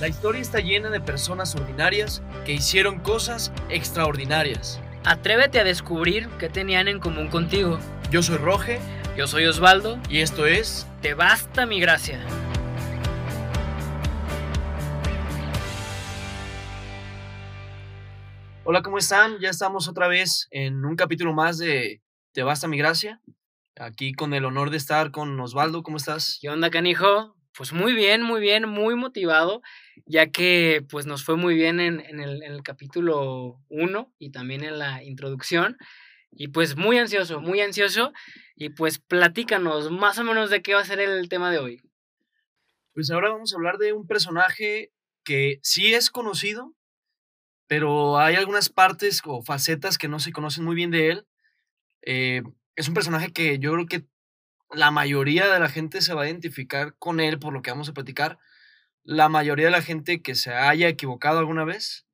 La historia está llena de personas ordinarias que hicieron cosas extraordinarias. Atrévete a descubrir qué tenían en común contigo. Yo soy Roge Yo soy Osvaldo. y esto es Te basta mi gracia. Hola, ¿cómo están? Ya estamos otra vez en un capítulo más de Te basta mi gracia. Aquí con el honor de estar con Osvaldo, ¿cómo estás? ¿Qué onda, canijo? Pues muy bien, muy bien, muy motivado, ya que pues nos fue muy bien en, en el, en el capítulo 1 y también en la introducción. Y pues muy ansioso, muy ansioso. Y pues platícanos más o menos de qué va a ser el tema de hoy. Pues ahora vamos a hablar de un personaje que sí es conocido, pero hay algunas partes o facetas que no se conocen muy bien de él. Eh, es un personaje que yo creo que la mayoría de la gente se va a identificar con él por lo que vamos a platicar. La mayoría de la gente que se haya equivocado alguna vez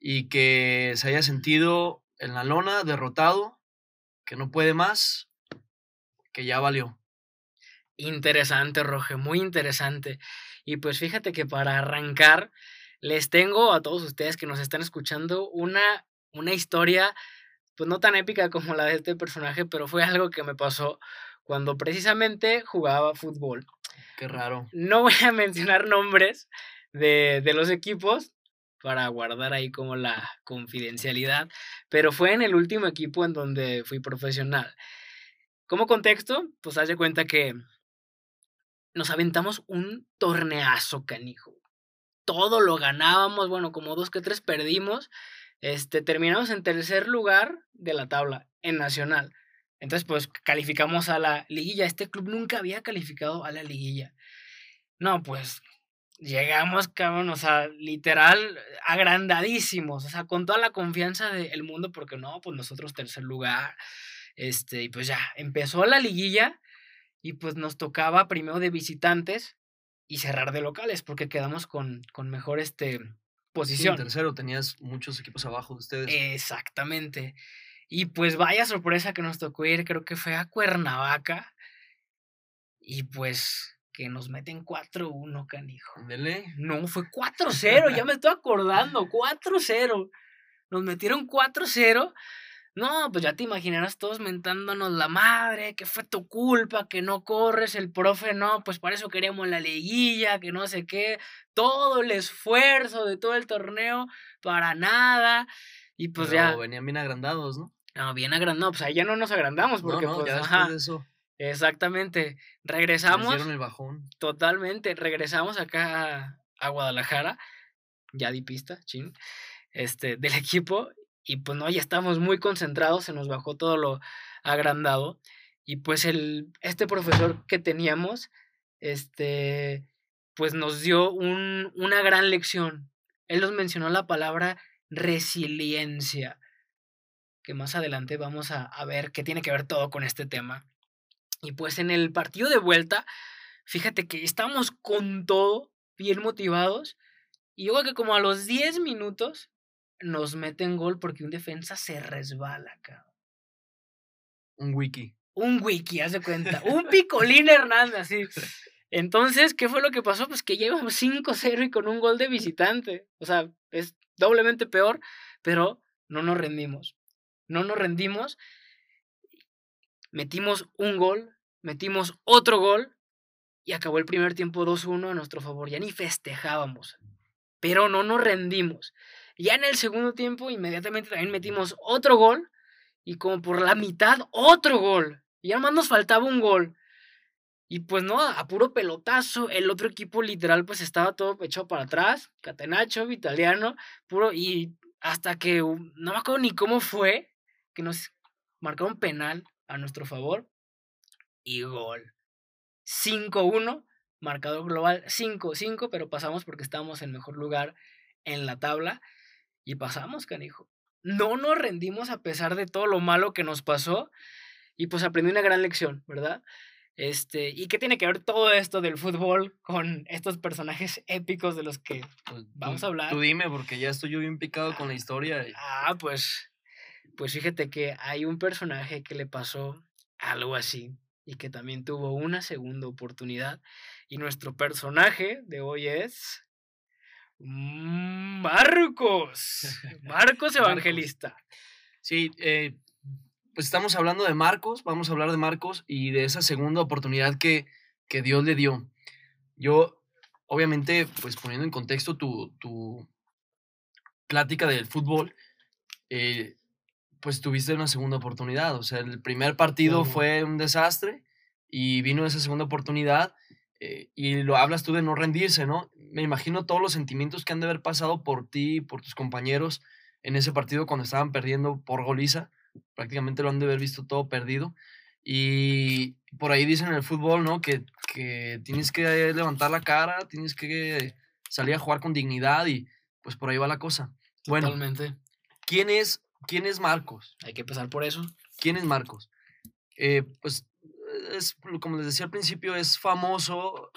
y que se haya sentido en la lona, derrotado, que no puede más, que ya valió. Interesante, Roge, muy interesante. Y pues fíjate que para arrancar, les tengo a todos ustedes que nos están escuchando una, una historia, pues no tan épica como la de este personaje, pero fue algo que me pasó cuando precisamente jugaba fútbol. Qué raro. No voy a mencionar nombres de, de los equipos para guardar ahí como la confidencialidad, pero fue en el último equipo en donde fui profesional. Como contexto, pues haz de cuenta que nos aventamos un torneazo, canijo. Todo lo ganábamos, bueno, como dos que tres perdimos. Este, terminamos en tercer lugar de la tabla, en nacional. Entonces, pues calificamos a la liguilla. Este club nunca había calificado a la liguilla. No, pues llegamos, cabrón, o sea, literal, agrandadísimos, o sea, con toda la confianza del mundo, porque no, pues nosotros tercer lugar, este, y pues ya, empezó la liguilla y pues nos tocaba primero de visitantes y cerrar de locales, porque quedamos con, con mejor, este, Sí, en posición. tercero tenías muchos equipos abajo de ustedes. Exactamente. Y pues vaya sorpresa que nos tocó ir, creo que fue a Cuernavaca. Y pues que nos meten 4-1, canijo. Ándele. No, fue 4-0, ya me estoy acordando, 4-0. Nos metieron 4-0. No, pues ya te imaginarás todos mentándonos la madre, que fue tu culpa, que no corres, el profe no, pues para eso queríamos la liguilla, que no sé qué, todo el esfuerzo de todo el torneo para nada. Y pues Pero ya, venían bien agrandados, ¿no? no, bien agrandado, pues ahí ya no nos agrandamos, porque no, no, pues, ya ajá, de eso exactamente. Regresamos. dieron el bajón. Totalmente. Regresamos acá a, a Guadalajara. Ya di pista, chin. Este, del equipo. Y pues no, ya estamos muy concentrados. Se nos bajó todo lo agrandado. Y pues el, este profesor que teníamos, este, pues nos dio un, una gran lección. Él nos mencionó la palabra resiliencia. Que más adelante vamos a, a ver qué tiene que ver todo con este tema. Y pues en el partido de vuelta, fíjate que estábamos con todo, bien motivados. Y luego que como a los 10 minutos nos meten gol porque un defensa se resbala, cabrón. Un wiki. Un wiki, haz de cuenta. Un picolín Hernández, así. Entonces, ¿qué fue lo que pasó? Pues que llevamos 5-0 y con un gol de visitante. O sea, es doblemente peor, pero no nos rendimos. No nos rendimos. Metimos un gol, metimos otro gol y acabó el primer tiempo 2-1 a nuestro favor. Ya ni festejábamos, pero no nos rendimos. Ya en el segundo tiempo, inmediatamente también metimos otro gol y como por la mitad otro gol. Y además nos faltaba un gol. Y pues no, a puro pelotazo, el otro equipo literal pues estaba todo echado para atrás, Catenacho, Italiano, puro, y hasta que no me acuerdo ni cómo fue, que nos marcaron penal a nuestro favor y gol. 5-1, marcador global 5-5, pero pasamos porque estábamos en mejor lugar en la tabla y pasamos, canijo. No nos rendimos a pesar de todo lo malo que nos pasó y pues aprendí una gran lección, ¿verdad? Este, ¿y qué tiene que ver todo esto del fútbol con estos personajes épicos de los que Pues, Vamos a hablar. Tú dime, porque ya estoy yo bien picado con la historia. y- Ah, pues, pues fíjate que hay un personaje que le pasó algo así. y que también tuvo una segunda oportunidad. Y nuestro personaje de hoy es Marcos. Marcos Evangelista. Sí, eh, pues estamos hablando de Marcos, vamos a hablar de Marcos y de esa segunda oportunidad que, que Dios le dio. Yo, obviamente, pues poniendo en contexto tu, tu plática del fútbol, eh, pues tuviste una segunda oportunidad. O sea, el primer partido fue un desastre y vino esa segunda oportunidad eh, y lo hablas tú de no rendirse, ¿no? Me imagino todos los sentimientos que han de haber pasado por ti, por tus compañeros en ese partido cuando estaban perdiendo por goliza. Prácticamente lo han de haber visto todo perdido. Y por ahí dicen en el fútbol, ¿no? Que, que tienes que levantar la cara, tienes que salir a jugar con dignidad y pues por ahí va la cosa. Bueno, ¿quién es ¿Quién es Marcos? Hay que empezar por eso. ¿Quién es Marcos? Eh, pues es, como les decía al principio, es famoso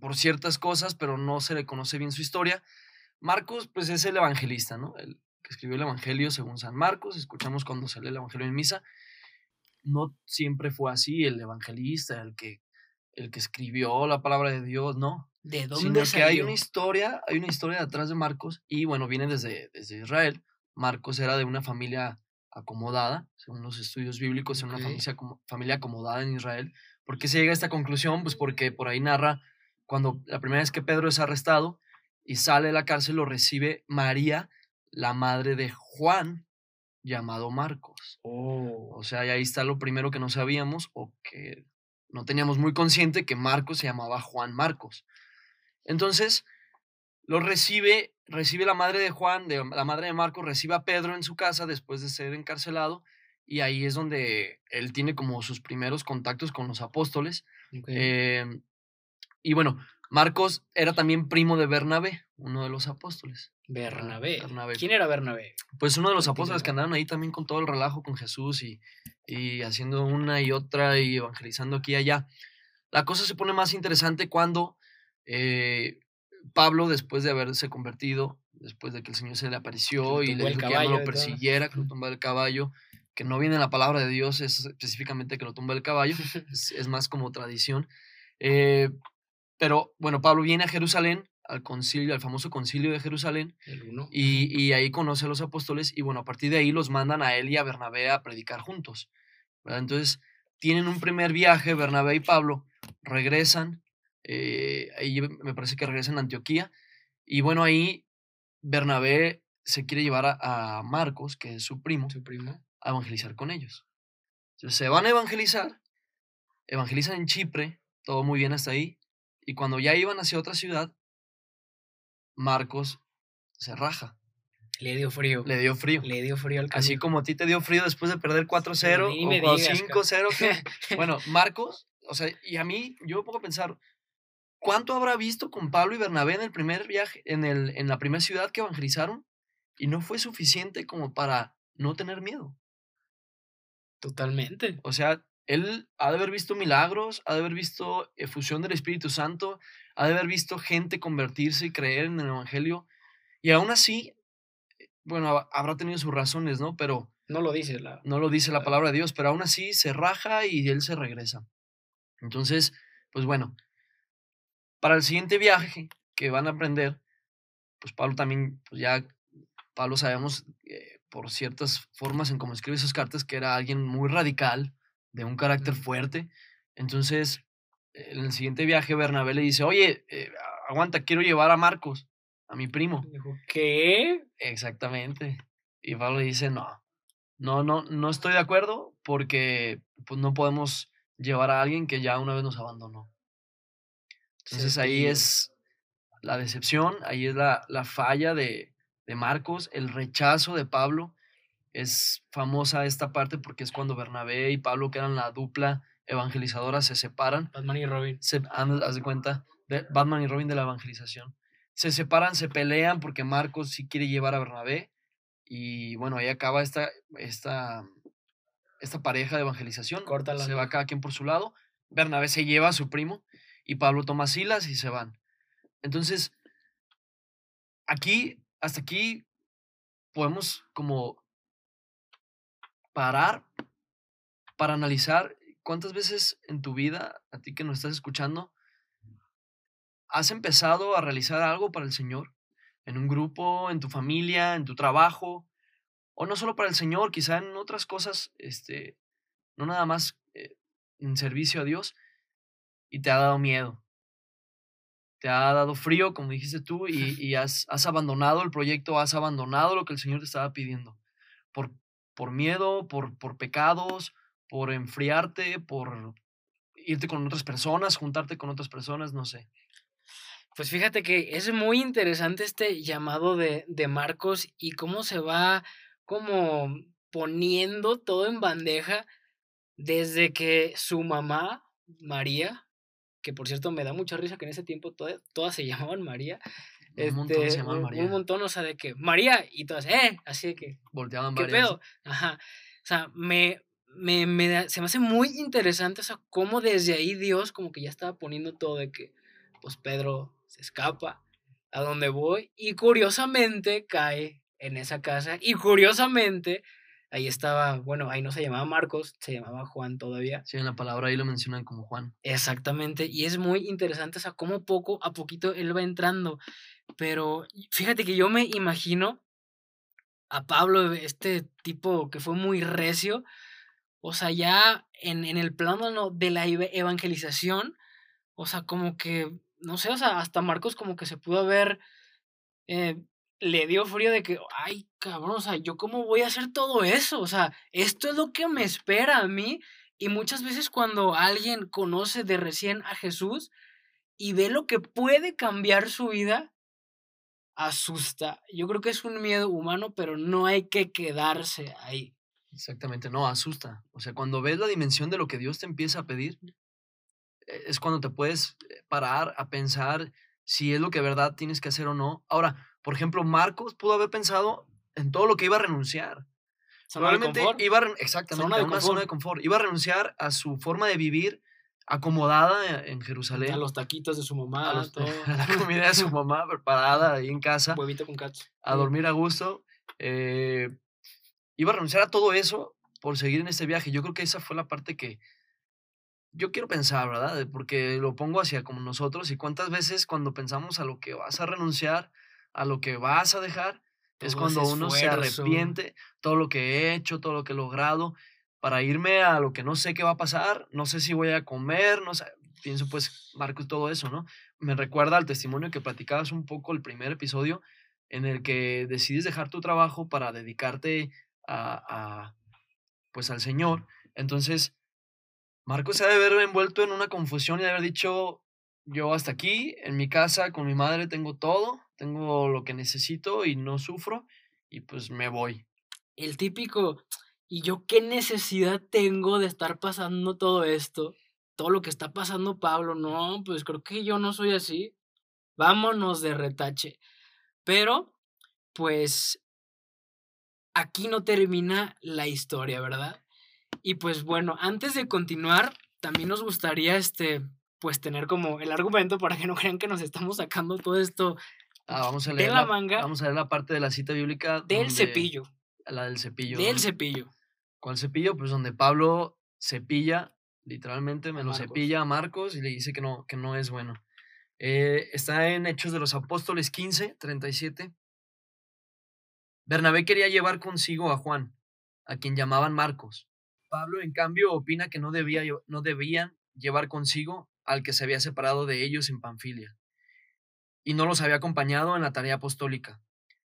por ciertas cosas, pero no se le conoce bien su historia. Marcos, pues es el evangelista, ¿no? El que escribió el Evangelio según San Marcos. Escuchamos cuando se lee el Evangelio en misa. No siempre fue así, el evangelista, el que, el que escribió la palabra de Dios, no. ¿De dónde Sino que hay una historia, hay una historia detrás de Marcos y bueno, viene desde, desde Israel Marcos era de una familia acomodada, según los estudios bíblicos, era una familia, familia acomodada en Israel. ¿Por qué se llega a esta conclusión? Pues porque por ahí narra cuando la primera vez que Pedro es arrestado y sale de la cárcel, lo recibe María, la madre de Juan, llamado Marcos. Oh. O sea, ahí está lo primero que no sabíamos o que no teníamos muy consciente que Marcos se llamaba Juan Marcos. Entonces, lo recibe recibe la madre de Juan, de, la madre de Marcos, recibe a Pedro en su casa después de ser encarcelado y ahí es donde él tiene como sus primeros contactos con los apóstoles. Em, y bueno, Marcos era también primo de Bernabé, uno de los apóstoles. Bernabé. ¿Quién era Bernabé? Pues uno de los apóstoles que andaron ahí también con todo el relajo con Jesús y, y haciendo una y otra y evangelizando aquí y allá. La cosa se pone más interesante cuando eh, Pablo, después de haberse convertido, después de que el Señor se le apareció y le dijo que no lo persiguiera, que lo tumbara el caballo, que no viene en la palabra de Dios es específicamente que lo tumba el caballo, es, más como tradición. Eh, pero bueno, Pablo viene a Jerusalén, al concilio, al famoso concilio de Jerusalén, y, y, ahí conoce a los apóstoles, y bueno, a partir de ahí los mandan a él y a Bernabé a predicar juntos. Entonces, tienen un primer viaje, Bernabé y Pablo, regresan, eh, ahí me parece que regresa en Antioquía. Y bueno, ahí Bernabé se quiere llevar a, Marcos, que es su primo, su primo, a evangelizar con ellos. Entonces se van a evangelizar, evangelizan en Chipre, todo muy bien hasta ahí. Y cuando ya iban hacia otra ciudad, Marcos se raja. Le dio frío. Le dio frío. Le dio frío al Así como a ti te dio frío después de perder 4-0 o 5-0. bueno, Marcos, o sea, y a mí, yo me pongo a pensar, ¿Cuánto habrá visto con Pablo y Bernabé en el primer viaje, en, el, en la primera ciudad que evangelizaron? Y no fue suficiente como para no tener miedo. Totalmente. O sea, él ha de haber visto milagros, ha de haber visto efusión del Espíritu Santo, ha de haber visto gente convertirse y creer en el Evangelio. Y aún así, eh, bueno, habrá tenido sus razones, ¿no? Pero... No lo dice la... No lo dice la palabra de Dios, pero aún así se raja y él se regresa. Entonces, pues bueno, para el siguiente viaje que van a aprender, pues Pablo también, pues ya, Pablo sabemos eh, por ciertas formas en cómo escribe esas cartas que era alguien muy radical, de un carácter fuerte. Entonces, en el siguiente viaje, Bernabé le dice, oye, eh, aguanta, quiero llevar a Marcos, a mi primo. Dijo, ¿qué? Exactamente. Y Pablo le dice, no, no, no, no estoy de acuerdo porque pues, no podemos llevar a alguien que ya una vez nos abandonó. Entonces ahí es la decepción, ahí es la, la falla de, de, Marcos, el rechazo de Pablo. Es famosa esta parte porque es cuando Bernabé y Pablo, que eran la dupla evangelizadora, se separan. Batman y Robin. Se, haz de cuenta, de Batman y Robin de la evangelización. Se separan, se pelean porque Marcos sí quiere llevar a Bernabé. Y bueno, ahí acaba esta, esta, esta pareja de evangelización. Se va cada quien por su lado. Bernabé se lleva a su primo y Pablo toma Silas y se van. Entonces, aquí, hasta aquí, podemos como parar para analizar ¿cuántas veces en tu vida, a ti que nos estás escuchando, has empezado a realizar algo para el Señor? En un grupo, en tu familia, en tu trabajo, o no solo para el Señor, quizá en otras cosas, este, no nada más eh, en servicio a Dios, y te ha dado miedo. Te ha dado frío, como dijiste tú, y, y has, has, abandonado el proyecto, has abandonado lo que el Señor te estaba pidiendo. Por, por miedo, por, por pecados, por enfriarte, por irte con otras personas, juntarte con otras personas, no sé. Pues fíjate que es muy interesante este llamado de, de Marcos y cómo se va como poniendo todo en bandeja desde que su mamá, María, que por cierto me da mucha risa que en ese tiempo todas, todas se llamaban María. Un montón se Este, llamaban María. un montón, o sea, de que María y todas, eh, así de que, Volteaban ¿qué varias. pedo? Ajá. O sea, me, me, me da- se me hace muy interesante, o sea, cómo desde ahí Dios como que ya estaba poniendo todo de que, pues Pedro se escapa a donde voy y curiosamente cae en esa casa y curiosamente ahí estaba, bueno, ahí no se llamaba Marcos, se llamaba Juan todavía. Sí, en la palabra ahí lo mencionan como Juan. Exactamente, y es muy interesante, o sea, cómo poco a poquito él va entrando. Pero fíjate que yo me imagino a Pablo, este tipo que fue muy recio, o sea, ya en, en el plano ¿no? de la evangelización, o sea, como que, no sé, o sea, hasta Marcos como que se pudo haber, eh, le dio frío de que, ay, cabrón, o sea, ¿yo cómo voy a hacer todo eso? O sea, esto es lo que me espera a mí. Y muchas veces cuando alguien conoce de recién a Jesús y ve lo que puede cambiar su vida, asusta. Yo creo que es un miedo humano, pero no hay que quedarse ahí. Exactamente, no, asusta. O sea, cuando ves la dimensión de lo que Dios te empieza a pedir, eh, es cuando te puedes eh, parar a pensar si es lo que de verdad tienes que hacer o no. Ahora, por ejemplo, Marcos pudo haber pensado en todo lo que iba a renunciar. Probablemente iba a, exactamente, Zona a una zona de confort. Iba a renunciar a su forma de vivir acomodada en- Jerusalén. A los taquitos de su mamá, a los- todo. a la comida de su mamá preparada ahí en casa, Huevito con katsu. a dormir a gusto. eh, iba a renunciar a todo eso por seguir en este viaje. Yo creo que esa fue la parte que yo quiero pensar, ¿verdad? Porque lo pongo hacia como nosotros y cuántas veces cuando pensamos a lo que vas a renunciar, a lo que vas a dejar, es Todo cuando uno se arrepiente, todo lo que he hecho, todo lo que he logrado, para irme a lo que no sé qué va a pasar, no sé si voy a comer, no sé, pienso pues, Marcos, todo eso, ¿no? Me recuerda al testimonio que platicabas un poco el primer episodio, en el que decides dejar tu trabajo para dedicarte a, pues al Señor. Entonces, Marcos se ha de haber envuelto en una confusión y de haber dicho, yo hasta aquí, en mi casa, con mi madre, tengo todo, tengo lo que necesito y no sufro, y pues me voy. El típico, ¿y yo qué necesidad tengo de estar pasando todo esto? Todo lo que está pasando Pablo, no, pues creo que yo no soy así. Vámonos de retache. Pero, pues, aquí no termina la historia, ¿verdad? Y pues bueno, antes de continuar, también nos gustaría, este, pues tener como el argumento para que no crean que nos estamos sacando todo esto Ah, vamos a de leer la la, manga vamos a leer la parte de la cita bíblica. del donde- cepillo. La del cepillo. Del ¿no? cepillo. ¿Cuál cepillo? Pues donde Pablo cepilla, literalmente me A lo Marcos. cepilla a Marcos y le dice que no, que no es bueno. Eh, está en Hechos de los Apóstoles 15, 37. Bernabé quería llevar consigo a Juan, a quien llamaban Marcos. Pablo, en cambio, opina que no, debía, no debían llevar consigo al que se había separado de ellos en Panfilia, y no los había acompañado en la tarea apostólica.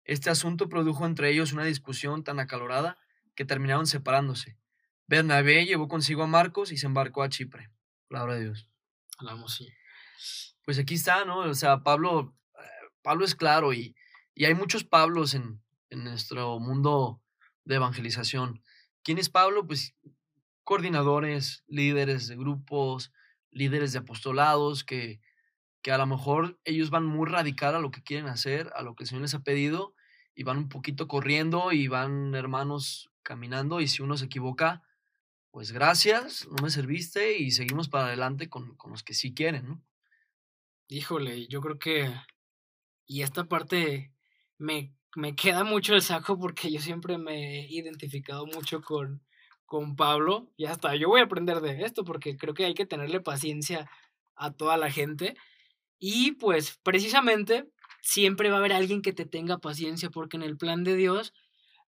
Este asunto produjo entre ellos una discusión tan acalorada que terminaron separándose. Bernabé llevó consigo a Marcos y se embarcó a Chipre. Palabra de Dios. Hablamos, sí. Pues aquí está, ¿no? O sea, Pablo, eh, Pablo es claro y, y hay muchos Pablos en, en nuestro mundo de evangelización. ¿Quién es Pablo? Pues coordinadores, líderes de grupos, líderes de apostolados que, que a lo mejor ellos van muy radical a lo que quieren hacer, a lo que el Señor les ha pedido, y van un poquito corriendo y van hermanos caminando, y si uno se equivoca, pues gracias, no me serviste, y seguimos para adelante con, con los que sí quieren, ¿no? Híjole, yo creo que. Y esta parte me, me queda mucho el saco porque yo siempre me he identificado mucho con, con Pablo, y hasta yo voy a aprender de esto porque creo que hay que tenerle paciencia a toda la gente. Y pues precisamente siempre va a haber alguien que te tenga paciencia porque en el plan de Dios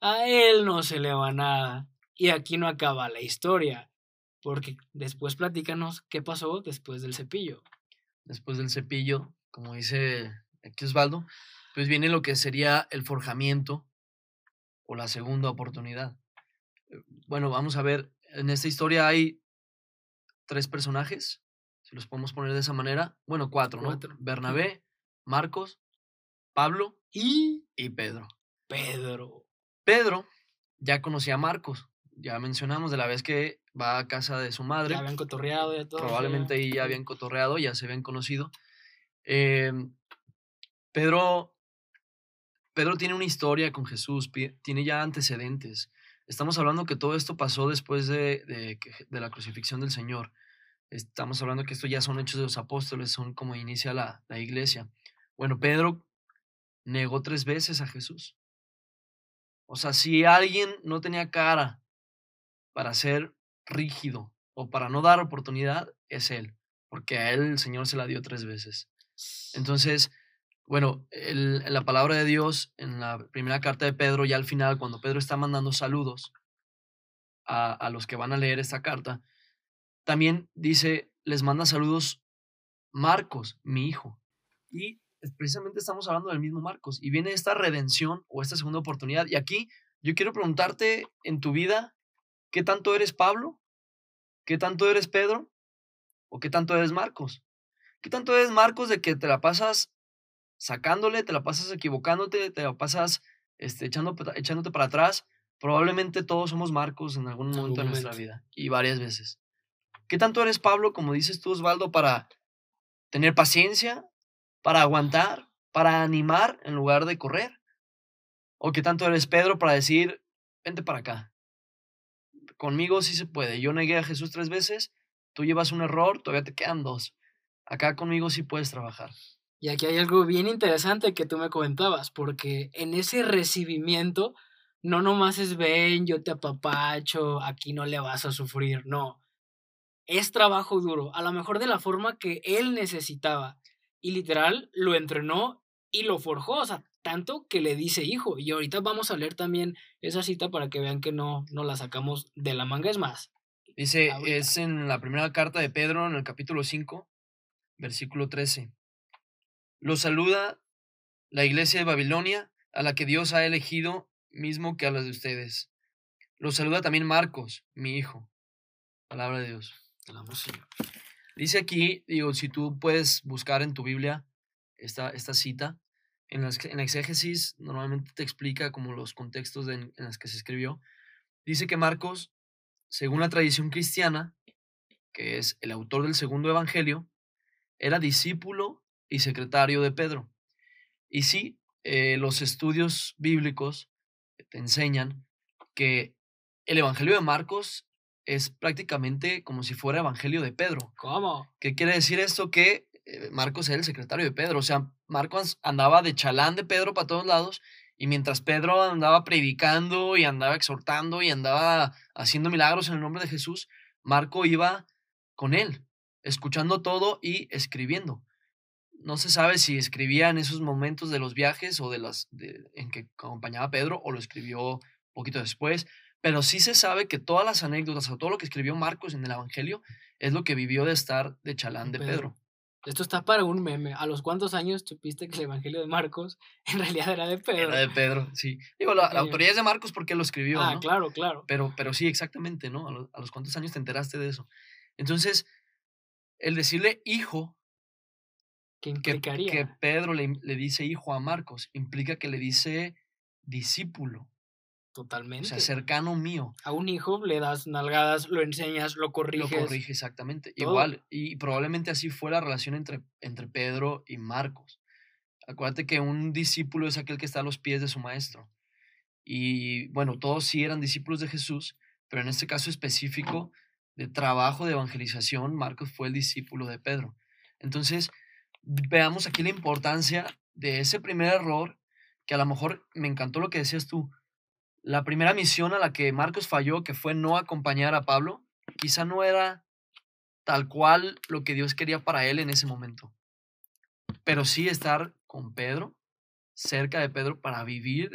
a él no se le va nada. Y aquí no acaba la historia, porque después platícanos qué pasó después del cepillo. Después del cepillo, como dice aquí Osvaldo, pues viene lo que sería el forjamiento o la segunda oportunidad. Bueno, vamos a ver, en esta historia hay tres personajes, si los podemos poner de esa manera. Bueno, cuatro, ¿no? Bernabé, Marcos, Pablo y, y Pedro. Pedro. Pedro ya conocía a Marcos, ya mencionamos de la vez que va a casa de su madre. Ya habían cotorreado y todo. Probablemente ahí ya habían cotorreado, ya se habían conocido. Em, Pedro, Pedro tiene una historia con Jesús, tiene ya antecedentes. Estamos hablando que todo esto pasó después de, de, de, la crucifixión del Señor. Estamos hablando que esto ya son hechos de los apóstoles, son como inicia la, la iglesia. Bueno, Pedro negó tres veces a Jesús. O sea, si alguien no tenía cara para ser rígido o para no dar oportunidad, es él, porque a él el Señor se la dio tres veces. Entonces, bueno, el, la palabra de Dios en la primera carta de Pedro, ya al final, cuando Pedro está mandando saludos a, a los que van a leer esta carta, también dice, les manda saludos Marcos, mi hijo. Y precisamente estamos hablando del mismo Marcos. Y viene esta redención o esta segunda oportunidad. Y aquí yo quiero preguntarte en tu vida, ¿qué tanto eres Pablo? ¿Qué tanto eres Pedro? ¿O qué tanto eres Marcos? ¿Qué tanto eres Marcos de que te la pasas sacándole, te la pasas equivocándote, te la pasas este, echando, echándote para atrás? Probablemente todos somos Marcos en algún momento de nuestra vida y varias veces. ¿Qué tanto eres Pablo, como dices tú, Osvaldo, para tener paciencia, para aguantar, para animar en lugar de correr? ¿O qué tanto eres Pedro para decir, vente para acá? Conmigo sí se puede. Yo negué a Jesús tres veces, tú llevas un error, todavía te quedan dos. Acá conmigo sí puedes trabajar. Y aquí hay algo bien interesante que tú me comentabas, porque en ese recibimiento no nomás es ven, yo te apapacho, aquí no le vas a sufrir, no. Es trabajo duro, a lo mejor de la forma que él necesitaba y literal lo entrenó y lo forjó, o sea, tanto que le dice hijo. Y ahorita vamos a leer también esa cita para que vean que no, no la sacamos de la manga, es más. Dice, es en la primera carta de Pedro, en el capítulo 5, versículo 13. Lo saluda la iglesia de Babilonia, a la que Dios ha elegido mismo que a las de ustedes. Lo saluda también Marcos, mi hijo. Palabra de Dios. Dice aquí, digo, si tú puedes buscar en tu Biblia esta, esta cita, en, en la exégesis normalmente te explica como los contextos en los que se escribió. Dice que Marcos, según la tradición cristiana, que es el autor del segundo evangelio, era discípulo y secretario de Pedro. Y sí, eh, los estudios bíblicos te enseñan que el evangelio de Marcos es prácticamente como si fuera Evangelio de Pedro. ¿Cómo? ¿Qué quiere decir esto? Que eh, Marcos era el secretario de Pedro. O sea, Marcos andaba de chalán de Pedro para todos lados. Y mientras Pedro andaba predicando y andaba exhortando y andaba haciendo milagros en el nombre de Jesús, Marco iba con él, escuchando todo y escribiendo. No se sabe si escribía en esos momentos de los viajes o de las en que acompañaba a Pedro o lo escribió poquito después, pero sí se sabe que todas las anécdotas o todo lo que escribió Marcos en el Evangelio es lo que vivió de estar de chalán de Pedro. Esto está para un meme. ¿A los cuántos años supiste que el Evangelio de Marcos en realidad era de Pedro? Era de Pedro, sí. Digo, la, autoría es de Marcos porque lo escribió. Ah, claro, claro. Pero, pero sí, exactamente, ¿no? A los, cuántos años te enteraste de eso. Entonces, el decirle hijo, ¿Qué implicaría? Que, Pedro le, le dice hijo a Marcos, implica que le dice discípulo. Totalmente. O sea, cercano mío. A un hijo le das nalgadas, lo enseñas, lo corriges. Lo corrige, exactamente. Igual. Y probablemente así fue la relación entre, entre Pedro y Marcos. Acuérdate que un discípulo es aquel que está a los pies de su maestro. Y bueno, todos sí eran discípulos de Jesús, pero en este caso específico de trabajo de evangelización, Marcos fue el discípulo de Pedro. Entonces, veamos aquí la importancia de ese primer error, que a lo mejor me encantó lo que decías tú, la primera misión a la que Marcos falló, que fue no acompañar a Pablo, quizá no era tal cual lo que Dios quería para él en ese momento. Pero sí estar con Pedro, cerca de Pedro, para vivir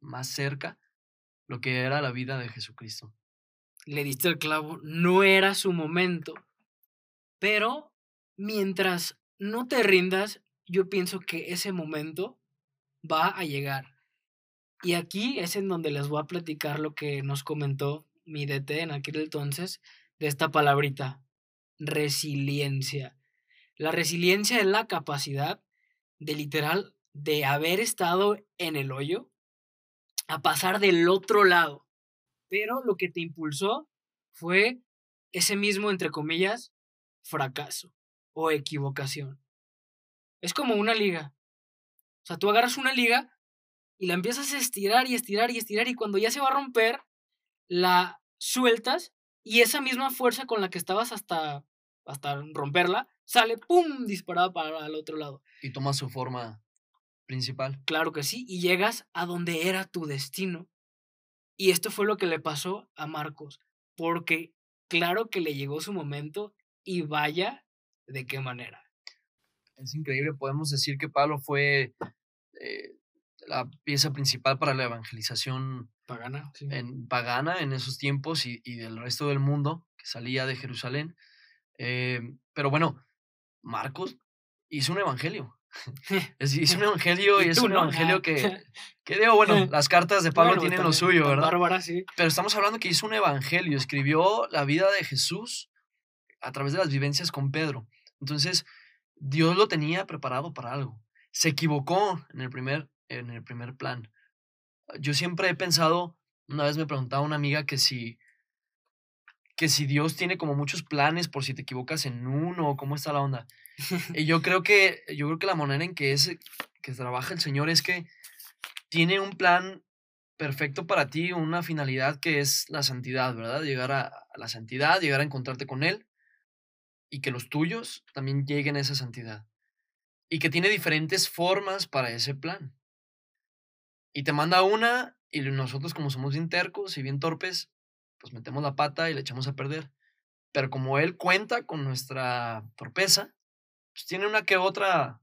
más cerca lo que era la vida de Jesucristo. Le diste el clavo, no era su momento. Pero mientras no te rindas, yo pienso que ese momento va a llegar. Y aquí es en donde les voy a platicar lo que nos comentó mi DT en aquel entonces de esta palabrita, resiliencia. La resiliencia es la capacidad de literal de haber estado en el hoyo a pasar del otro lado. Pero lo que te impulsó fue ese mismo, entre comillas, fracaso o equivocación. Es como una liga. O sea, tú agarras una liga y la empiezas a estirar y estirar y estirar y cuando ya se va a romper, la sueltas y esa misma fuerza con la que estabas hasta, hasta romperla sale, ¡pum!, disparada para el otro lado. Y toma su forma principal. Claro que sí, y llegas a donde era tu destino. Y esto fue lo que le pasó a Marcos, porque claro que le llegó su momento y vaya de qué manera. Es increíble, podemos decir que Pablo fue eh, la pieza principal para la evangelización pagana, en, pagana en esos tiempos y, del resto del mundo que salía de Jerusalén. Eh, pero bueno, Marcos hizo un evangelio. hizo un evangelio y, es un evangelio que, que digo, bueno, las cartas de Pablo tienen lo suyo, ¿verdad? Bárbara, sí. Pero estamos hablando que hizo un evangelio, escribió la vida de Jesús a través de las vivencias con Pedro. Entonces, Dios lo tenía preparado para algo. Se equivocó en el primer, en el primer plan. Yo siempre he pensado, una vez me preguntaba una amiga que si, que si Dios tiene como muchos planes por si te equivocas en uno, cómo está la onda. y yo creo que, yo creo que la manera en que es, que trabaja el Señor es que tiene un plan perfecto para ti, una finalidad que es la santidad, ¿verdad? Llegar a la santidad, llegar a encontrarte con Él y que los tuyos también lleguen a esa santidad. Y que tiene diferentes formas para ese plan. Y te manda una y nosotros como somos bien tercos y bien torpes, pues metemos la pata y le echamos a perder. Pero como él cuenta con nuestra torpeza, pues tiene una que otra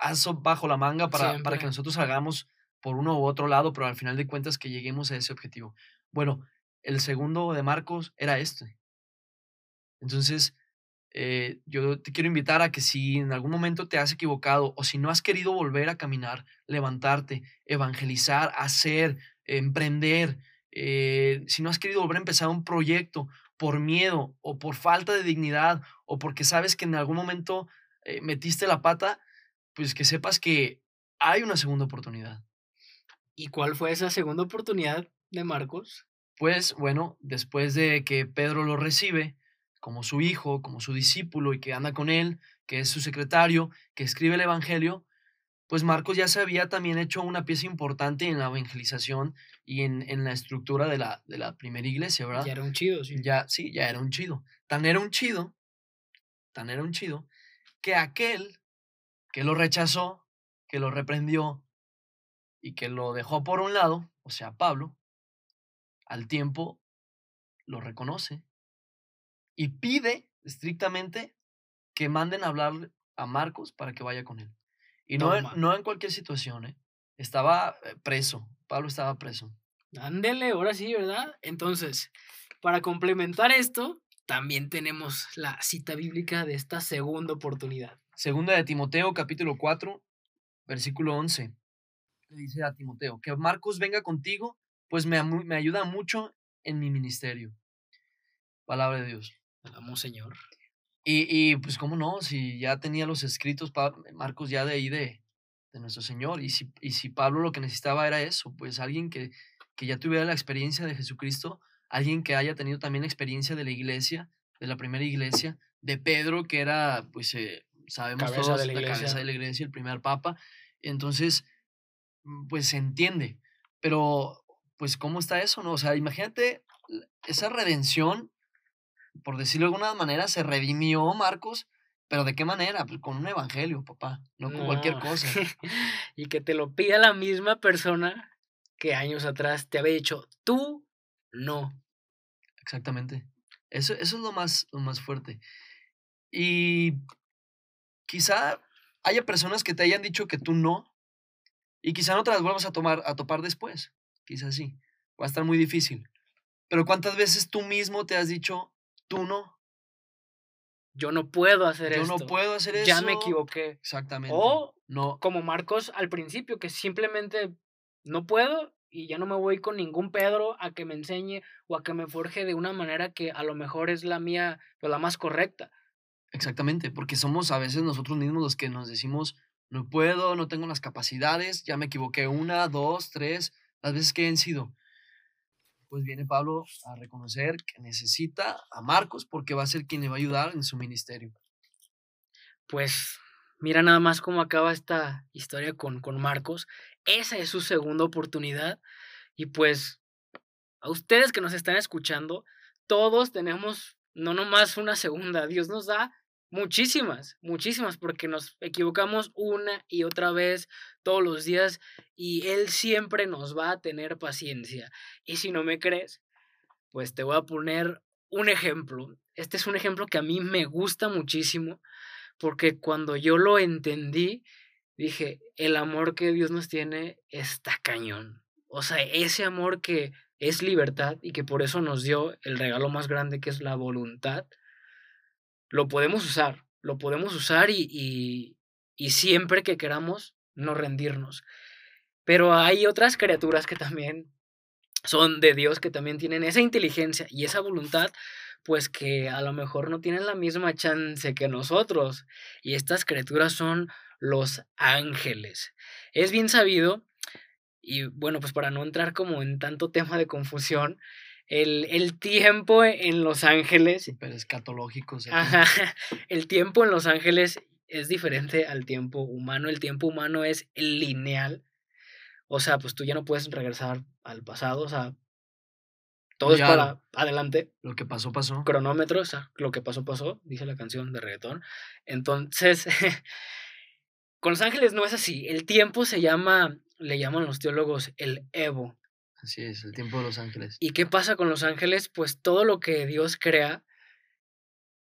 aso bajo la manga para, para que nosotros hagamos por uno u otro lado, pero al final de cuentas que lleguemos a ese objetivo. Bueno, el segundo de Marcos era este. Entonces, eh, yo te quiero invitar a que si en algún momento te has equivocado o si no has querido volver a caminar, levantarte, evangelizar, hacer, emprender, eh, si no has querido volver a empezar un proyecto por miedo o por falta de dignidad o porque sabes que en algún momento eh, metiste la pata, pues que sepas que hay una segunda oportunidad. ¿Y cuál fue esa segunda oportunidad de Marcos? Pues bueno, después de que Pedro lo recibe, como su hijo, como su discípulo y que anda con él, que es su secretario, que escribe el Evangelio, pues Marcos ya se había también hecho una pieza importante en la evangelización y en, en la estructura de la, de la primera iglesia, ¿verdad? Ya era un chido, sí. Ya, sí, ya era un chido. Tan era un chido, tan era un chido, que aquel que lo rechazó, que lo reprendió y que lo dejó por un lado, o sea, Pablo, al tiempo lo reconoce y pide estrictamente que manden a hablar a Marcos para que vaya con él. Y no, en, no en cualquier situación, ¿eh? Estaba eh, preso, Pablo estaba preso. Ándele, ahora sí, ¿verdad? Entonces, para complementar esto, también tenemos la cita bíblica de esta segunda oportunidad. Segunda de Timoteo, capítulo 4, versículo 11. Le dice a Timoteo, que Marcos venga contigo, pues me, me ayuda mucho en mi ministerio. Palabra de Dios. Vamos, Señor. Y, y, pues, ¿cómo no? Si ya tenía los escritos, Marcos ya de ahí de, de nuestro Señor. Y si, y si Pablo lo que necesitaba era eso, pues alguien que, que ya tuviera la experiencia de Jesucristo, alguien que haya tenido también la experiencia de la iglesia, de la primera iglesia, de Pedro, que era, pues, eh, sabemos todos, de la, cabeza de la iglesia, el primer papa. Entonces, mm, pues se entiende. Pero, pues, ¿cómo está eso? No? O sea, imagínate esa redención por decirlo de alguna manera, se redimió Marcos, pero ¿de qué manera? Pues con un evangelio, papá, no con cualquier cosa. y que te lo pida la misma persona que años atrás te había dicho, tú no. Exactamente. Eso, eso es lo más, lo más fuerte. Y quizá haya personas que te hayan dicho que tú no, y quizá no te las vuelvas a tomar, a topar después. Quizá sí. Va a estar muy difícil. Pero ¿cuántas veces tú mismo te has dicho, tú no? Yo no puedo hacer Yo esto. no puedo hacer eso. Ya me equivoqué. Exactamente. O no. como Marcos al principio, que simplemente no puedo y ya no me voy con ningún Pedro a que me enseñe o a que me forje de una manera que a lo mejor es la mía, o la más correcta. Exactamente, porque somos a veces nosotros mismos los que nos decimos, no puedo, no tengo las capacidades, ya me equivoqué una, dos, tres, las veces que han sido. Pues viene Pablo a reconocer que necesita a Marcos porque va a ser quien le va a ayudar en su ministerio. Pues mira nada más cómo acaba esta historia con, con Marcos. Esa es su segunda oportunidad. Y pues a ustedes que nos están escuchando, todos tenemos no nomás una segunda, Dios nos da muchísimas, muchísimas, porque nos equivocamos una y otra vez todos los días y Él siempre nos va a tener paciencia. Y si no me crees, pues te voy a poner un ejemplo. Este es un ejemplo que a mí me gusta muchísimo, porque cuando yo lo entendí, dije, el amor que Dios nos tiene está cañón. O sea, ese amor que es libertad y que por eso nos dio el regalo más grande que es la voluntad, lo podemos usar, lo podemos usar y, y, y siempre que queramos no rendirnos. Pero hay otras criaturas que también son de Dios, que también tienen esa inteligencia y esa voluntad, pues que a lo mejor no tienen la misma chance que nosotros. Y estas criaturas son los ángeles. Es bien sabido y bueno, pues para no entrar como en tanto tema de confusión, el, el tiempo en Los Ángeles. Súper escatológico. Ajá, el tiempo en Los Ángeles es diferente al tiempo humano. El tiempo humano es lineal. O sea, pues tú ya no puedes regresar al pasado. O sea, todo ya, es para adelante. Lo que pasó, pasó. Cronómetro, o sea, lo que pasó, pasó, dice la canción de reggaetón. Entonces, con Los Ángeles no es así. El tiempo se llama le llaman los teólogos el Evo. Así es, el tiempo de los ángeles. ¿Y qué pasa con los ángeles? Pues todo lo que Dios crea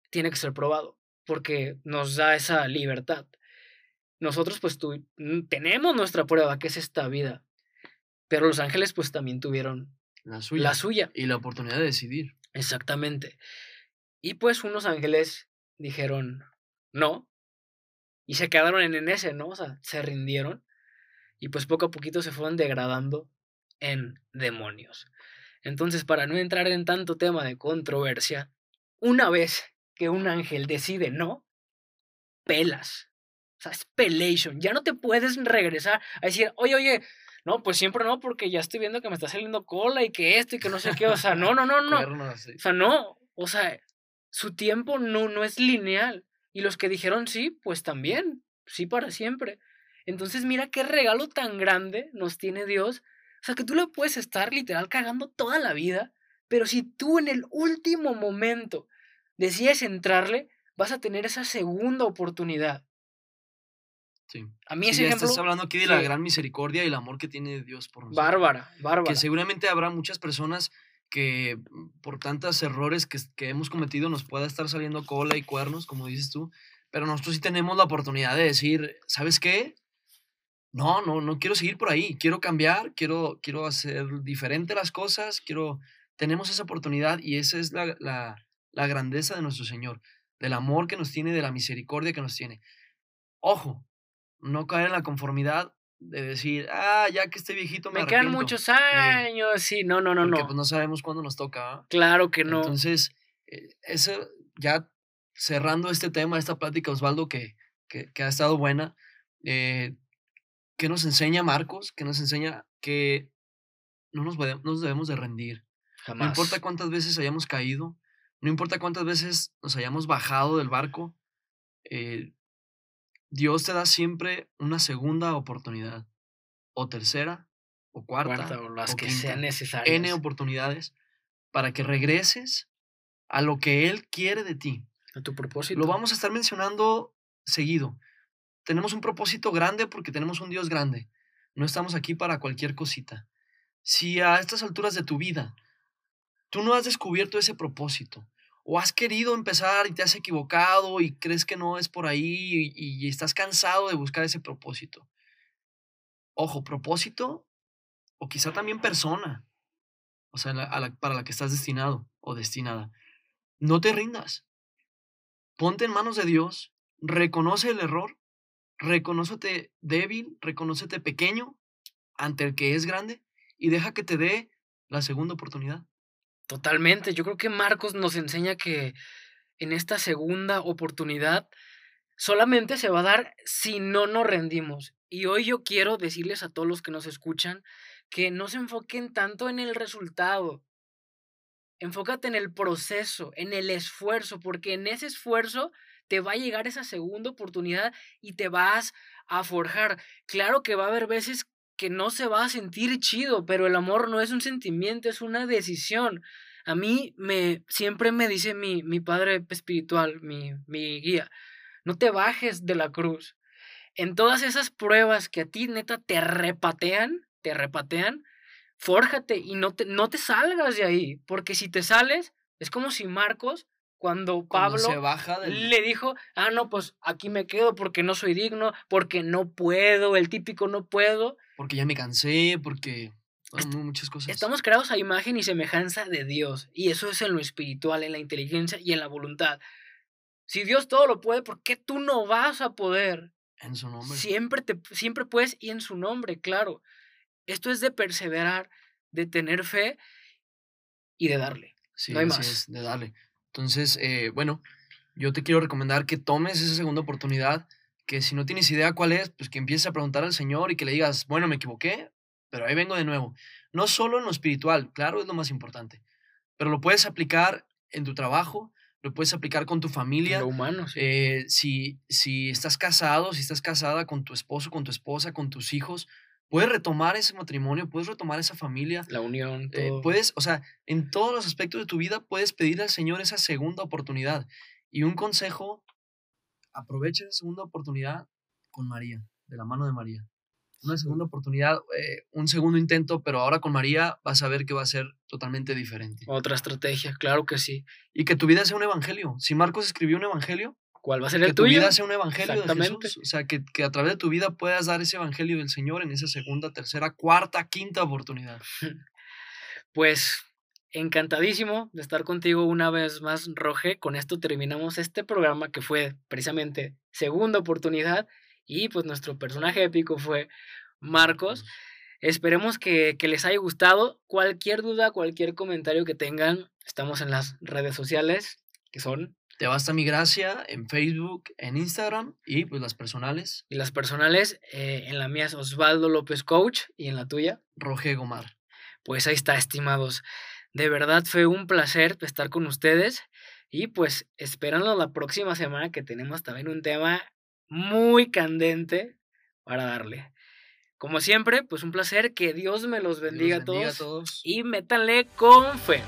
tiene que ser probado, porque nos da esa libertad. Nosotros pues tu, tenemos nuestra prueba, que es esta vida, pero los ángeles pues también tuvieron la suya. La suya. Y la oportunidad de decidir. Exactamente. Y pues unos ángeles dijeron no, y se quedaron en ese, ¿no? O sea, se rindieron y pues poco a poquito se fueron degradando en demonios. Entonces, para no entrar en tanto tema de controversia, una vez que un ángel decide no, pelas. O sea, es pelation. Ya no te puedes regresar a decir, oye, oye, no, pues siempre no, porque ya estoy viendo que me está saliendo cola y que esto y que no sé qué. O sea, no, no, no, no. O sea, no. O sea, su tiempo no, no es lineal. Y los que dijeron sí, pues también. Sí para siempre. Entonces mira qué regalo tan grande nos tiene Dios. O sea, que tú le puedes estar literal cagando toda la vida, pero si tú en el último momento decides entrarle, vas a tener esa segunda oportunidad. Sí. A mí ese sí, ejemplo. Estás hablando aquí de la gran misericordia y el amor que tiene Dios por nosotros. Bárbara, bárbara. Que seguramente habrá muchas personas que mm, por tantos errores que, que hemos cometido nos pueda estar saliendo cola y cuernos, como dices tú, pero nosotros sí tenemos la oportunidad de decir, ¿sabes qué? No, no, no quiero seguir por ahí, quiero cambiar, quiero, quiero hacer diferente las cosas, quiero, tenemos esa oportunidad y esa es la, la, la grandeza de nuestro Señor, del amor que nos tiene, de la misericordia que nos tiene. Ojo, no caer en la conformidad de decir, ah, ya que este viejito me, me quedan muchos años, sí, no, no, no, porque, no. Pues no sabemos cuándo nos toca. Claro que no. Entonces, eh, eso ya cerrando este tema, esta plática, Osvaldo, que, que, que ha estado buena, eh, ¿Qué nos enseña Marcos? ¿Qué nos enseña que no nos, nos debemos de rendir? Jamás. No importa cuántas veces hayamos caído, no importa cuántas veces nos hayamos bajado del barco, eh, Dios te da siempre una segunda oportunidad, o tercera, o cuarta, cuarta o las o que quinta, sean necesarias. N oportunidades para que regreses a lo que Él quiere de ti. A tu propósito. Lo vamos a estar mencionando seguido tenemos un propósito grande porque tenemos un Dios grande. No estamos aquí para cualquier cosita. si a estas alturas de tu vida tú no has descubierto ese propósito, o has querido empezar y te has equivocado y crees que no es por ahí y, estás cansado de buscar ese propósito. Ojo, propósito o quizá también persona, o sea, para la que estás destinado o destinada. No te rindas. Ponte en manos de Dios, reconoce el error, reconócete débil, reconócete pequeño ante el que es grande y deja que te dé la segunda oportunidad. Totalmente. Yo creo que Marcos nos enseña que en esta segunda oportunidad solamente se va a dar si no nos rendimos. Y hoy yo quiero decirles a todos los que nos escuchan que no se enfoquen tanto en el resultado. Enfócate en el proceso, en el esfuerzo, porque en ese esfuerzo te va a llegar esa segunda oportunidad y te vas a forjar. Claro que va a haber veces que no se va a sentir chido, pero el amor no es un sentimiento, es una decisión. A mí me siempre me dice mi, mi padre espiritual, mi, mi guía, no te bajes de la cruz. En todas esas pruebas que a ti neta te repatean, te repatean, fórjate y no te, no te salgas de ahí, porque si te sales, es como si Marcos cuando Pablo se baja le dijo, ah, no, pues aquí me quedo porque no soy digno, porque no puedo, el típico no puedo. Porque ya me cansé, porque muchas cosas. Estamos creados a imagen y semejanza de Dios, y eso es en lo espiritual, en la inteligencia y en la voluntad. Si Dios todo lo puede, ¿por qué tú no vas a poder? En su nombre. Siempre, te, siempre puedes y en su nombre, claro. Esto es de perseverar, de tener fe y de darle. Sí, no hay más. de darle. Entonces, eh, bueno, yo te quiero recomendar que tomes esa segunda oportunidad, que si no tienes idea cuál es, pues que empieces a preguntar al Señor y que le digas, bueno, me equivoqué, pero ahí vengo de nuevo. No solo en lo espiritual, claro, es lo más importante, pero lo puedes aplicar en tu trabajo, lo puedes aplicar con tu familia. Lo humano, sí. Eh, si, si estás casado, si estás casada con tu esposo, con tu esposa, con tus hijos, puedes retomar ese matrimonio, puedes retomar esa familia. La unión. Eh, puedes, o sea, en todos los aspectos de tu vida puedes pedir al Señor esa segunda oportunidad. Y un consejo, aprovecha esa segunda oportunidad con María, de la mano de María. Una segunda oportunidad, eh, un segundo intento, pero ahora con María vas a ver que va a ser totalmente diferente. Otra estrategia, claro que sí. Y que tu vida sea un evangelio. Si Marcos escribió un evangelio, ¿Cuál va a ser el que tuyo? tu vida sea un evangelio de Jesús. O sea, que, que, a través de tu vida puedas dar ese evangelio del Señor en esa segunda, tercera, cuarta, quinta oportunidad. Pues encantadísimo de estar contigo una vez más, Roge. Con esto terminamos este programa que fue precisamente segunda oportunidad y pues nuestro personaje épico fue Marcos. Esperemos que, que les haya gustado. Cualquier duda, cualquier comentario que tengan, estamos en las redes sociales que son te basta mi gracia en Facebook, en Instagram y pues las personales. Y las personales, eh, en la mía es Osvaldo López Coach y en la tuya. Roge Gomar. Pues ahí está, estimados. De verdad fue un placer estar con ustedes y pues esperando la próxima semana que tenemos también un tema muy candente para darle. Como siempre, pues un placer, que Dios me los bendiga, a, todos, a todos y métanle con fe.